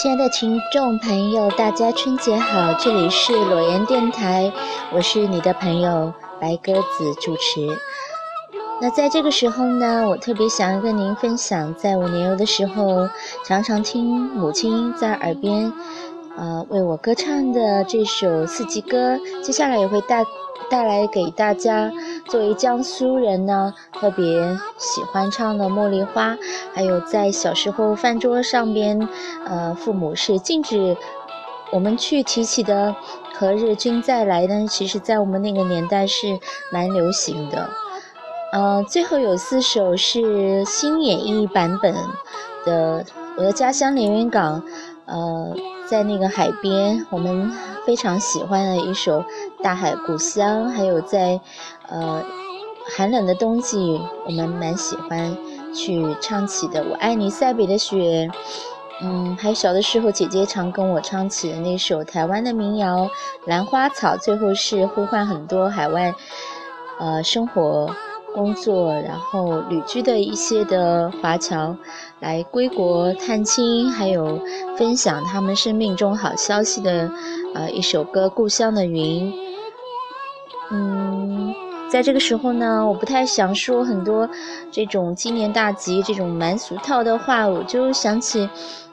亲爱的听众朋友，大家春节好！这里是裸言电台，我是你的朋友白鸽子主持。那在这个时候呢，我特别想要跟您分享，在我年幼的时候，常常听母亲在耳边，呃，为我歌唱的这首四季歌。接下来也会带带来给大家，作为江苏人呢，特别喜欢唱的《茉莉花》，还有在小时候饭桌上边，呃，父母是禁止我们去提起的“何日君再来”呢？其实，在我们那个年代是蛮流行的。呃，最后有四首是新演绎版本的，《我的家乡连云港》，呃，在那个海边，我们非常喜欢的一首《大海故乡》，还有在呃寒冷的冬季，我们蛮喜欢去唱起的《我爱你塞北的雪》。嗯，还小的时候，姐姐常跟我唱起的那首台湾的民谣《兰花草》，最后是呼唤很多海外呃生活。工作，然后旅居的一些的华侨来归国探亲，还有分享他们生命中好消息的，呃，一首歌《故乡的云》。嗯，在这个时候呢，我不太想说很多这种今年大吉这种蛮俗套的话，我就想起，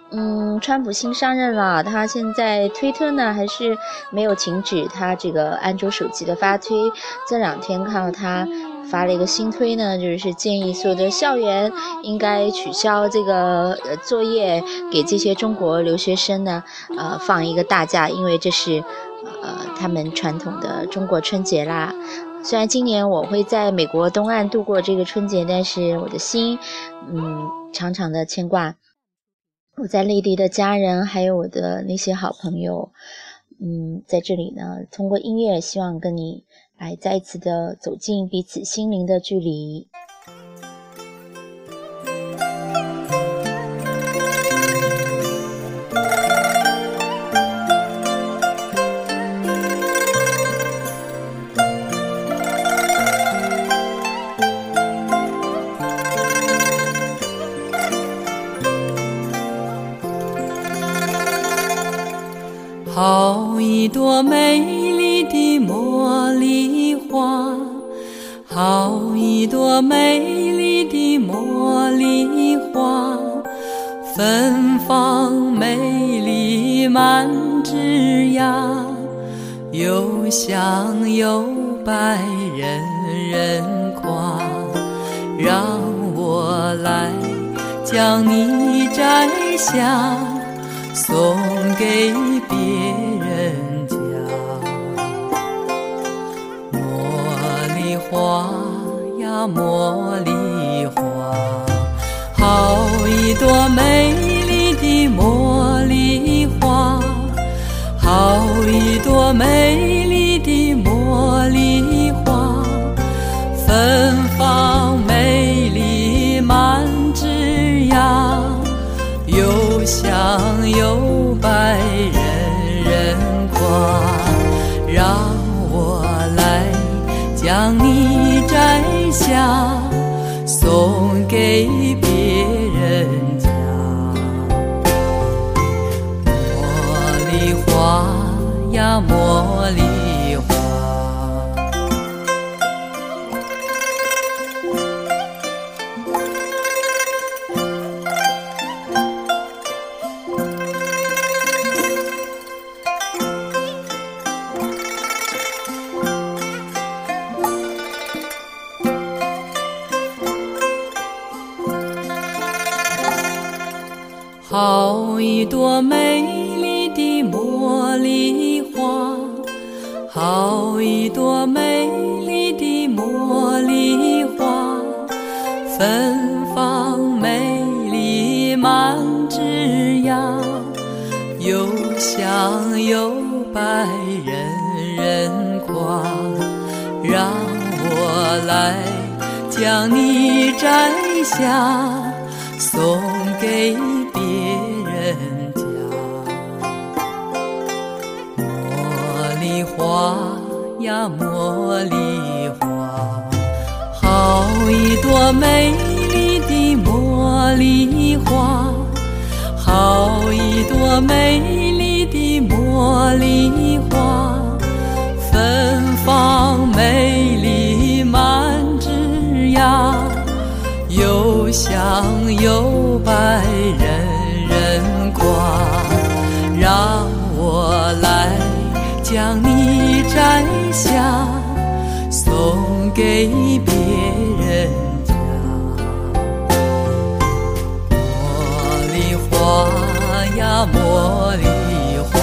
嗯，川普新上任了，他现在推特呢还是没有停止他这个安卓手机的发推，这两天看到他。发了一个新推呢，就是建议所有的校园应该取消这个呃作业，给这些中国留学生呢，呃放一个大假，因为这是呃他们传统的中国春节啦。虽然今年我会在美国东岸度过这个春节，但是我的心，嗯，常常的牵挂我在内地的家人，还有我的那些好朋友，嗯，在这里呢，通过音乐，希望跟你。来再一次的走进彼此心灵的距离。枝桠，又香又白人人夸。让我来将你摘下，送给别人家。茉莉。花呀，茉莉花，好一朵美丽的茉莉，好一朵美丽的茉莉花，芬芳美丽满枝桠，又香又白人人夸，让我来。将你摘下，茉莉。好一朵美丽的茉莉花，好一朵美丽的茉莉花，芬芳美丽满枝桠，又香又白人人夸。让我来将你摘下，送给。呀，茉莉花，好一朵美丽的茉莉花，好一朵美丽的茉莉花，芬芳美丽满枝桠，又香又给别人家。茉莉花呀茉莉花。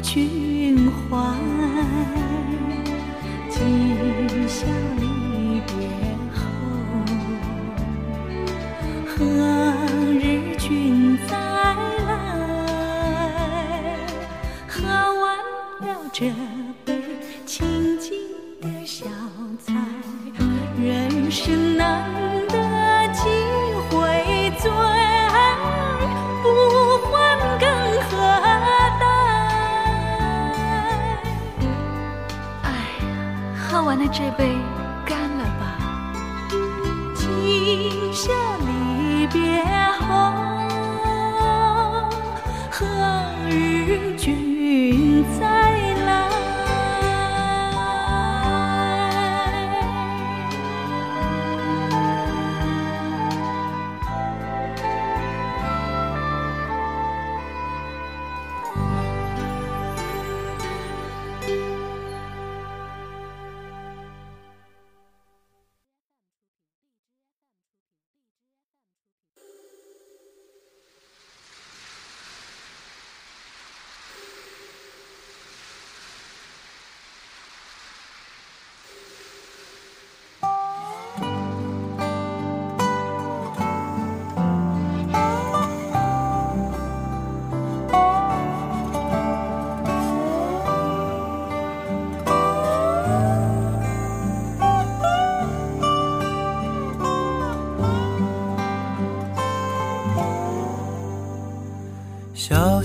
君怀，今宵离。何日？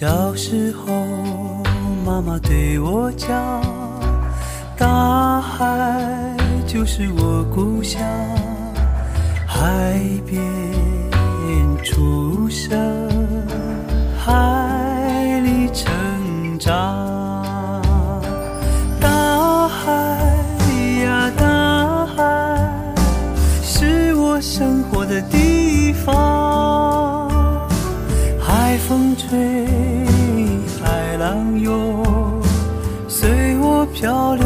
小时候妈妈对我讲大海就是我故乡海边出生海漂流。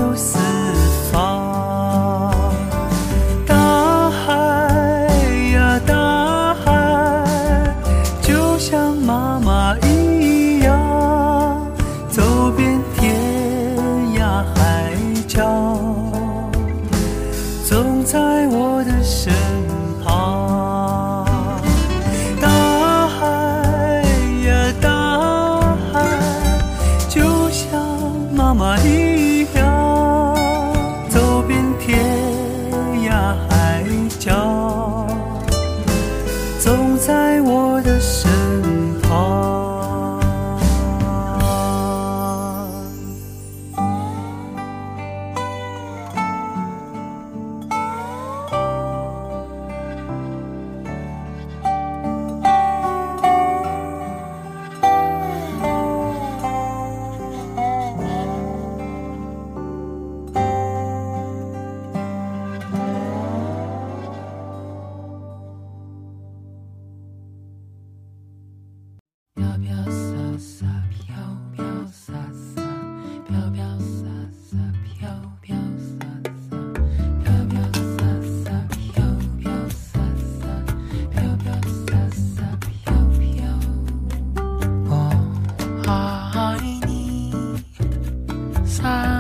side.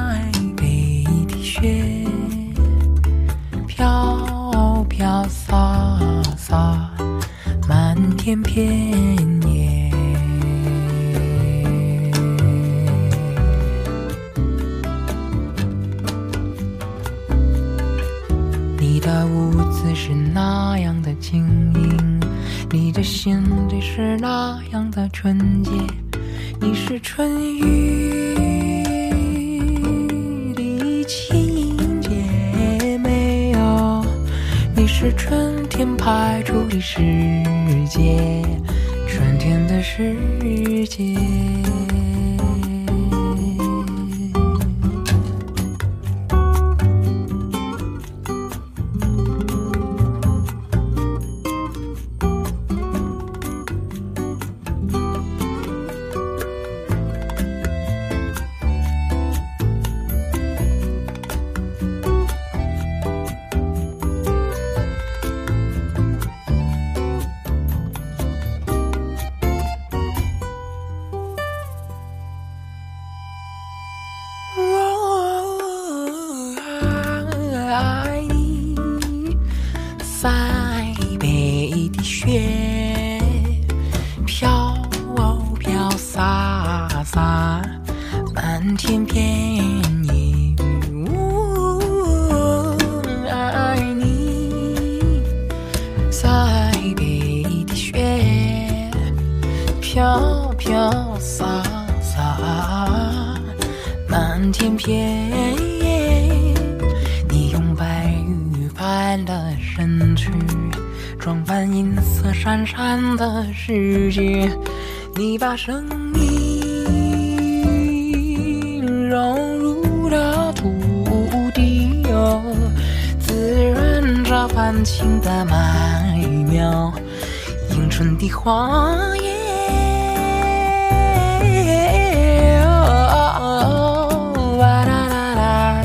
甜言蜜语、哦，爱你，塞北的雪飘飘洒洒，满天片。你用白玉般的身躯，装扮银色闪闪的世界，你把生。命。的花叶。哦哇啦啦啦，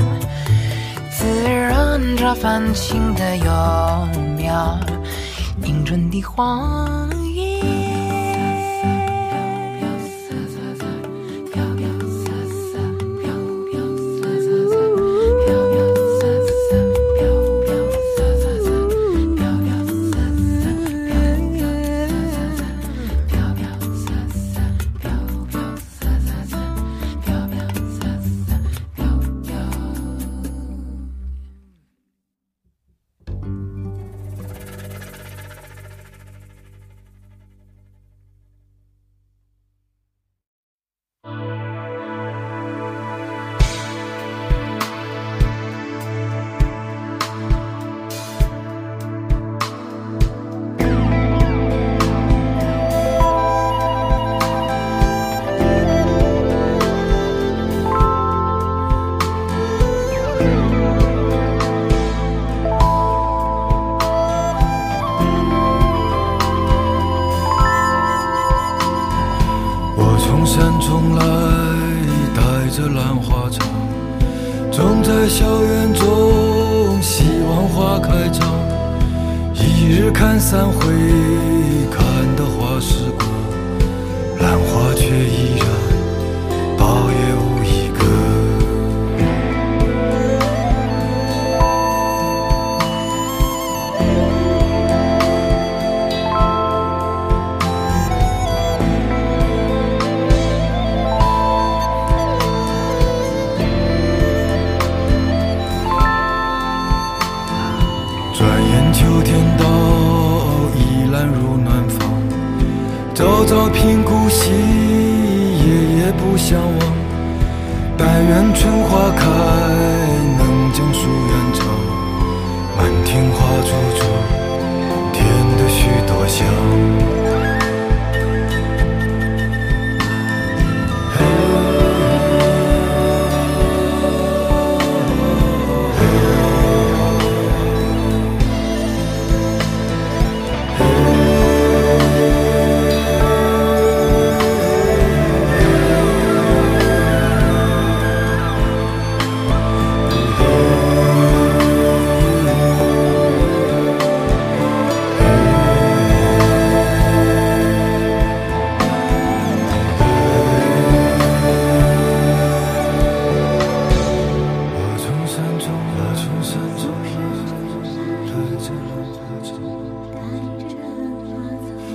自然找繁情的幼苗，迎春的黄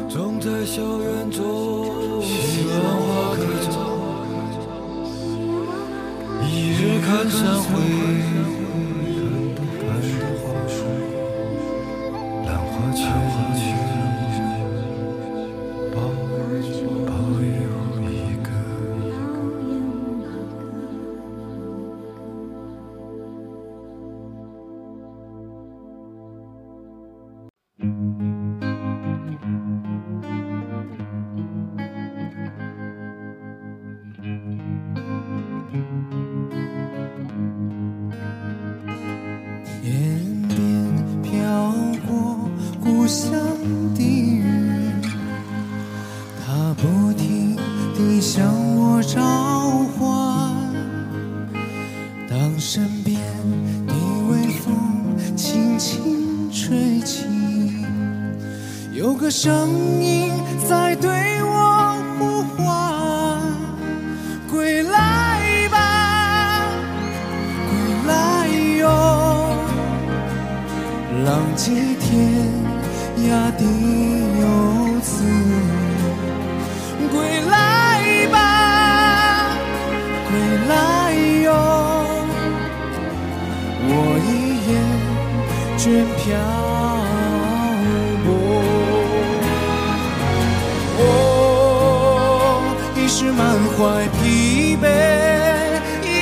种在校园中，希望花开早。一日看三回，声音在对我呼唤：归来吧，归来哟。浪迹天涯的游子，归来吧，归来哟！我一眼倦漂是满怀疲惫，眼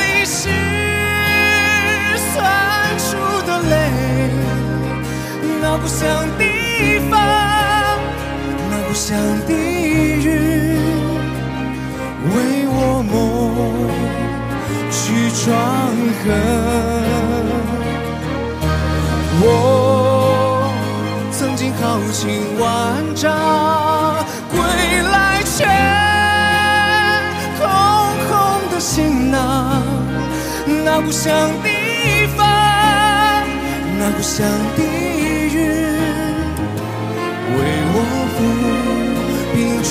里是酸楚的泪，那故乡的风，那故乡的云，为我梦去创痕。我曾经。豪情万丈，归来却行囊。那故乡的风，那故乡的云，为我抚平创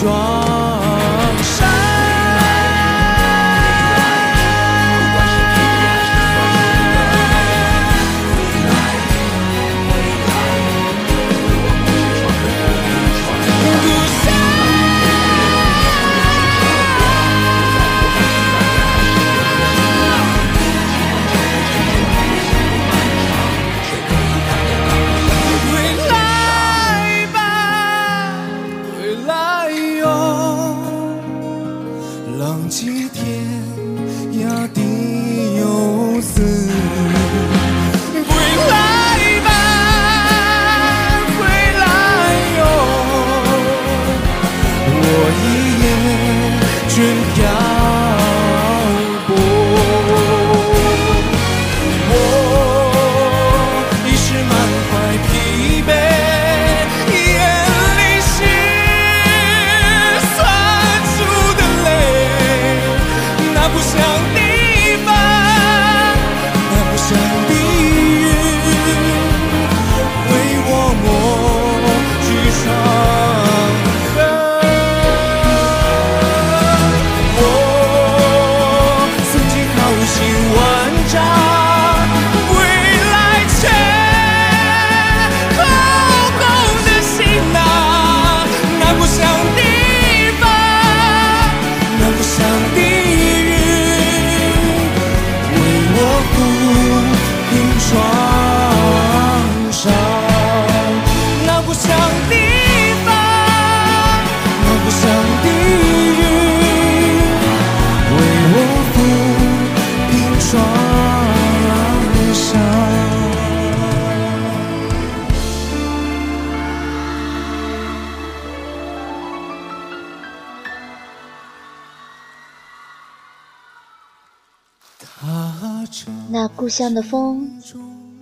那故乡的风，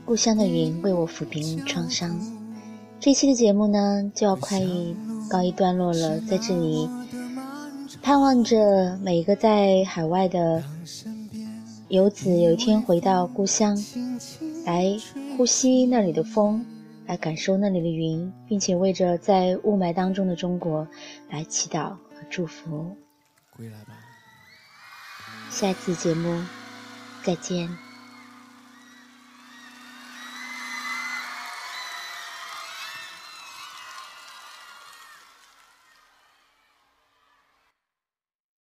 故乡的云为我抚平创伤。这期的节目呢，就要快一告一段落了，在这里盼望着每一个在海外的游子有一天回到故乡，来呼吸那里的风，来感受那里的云，并且为着在雾霾当中的中国来祈祷和祝福。归来吧。下一次节目再见。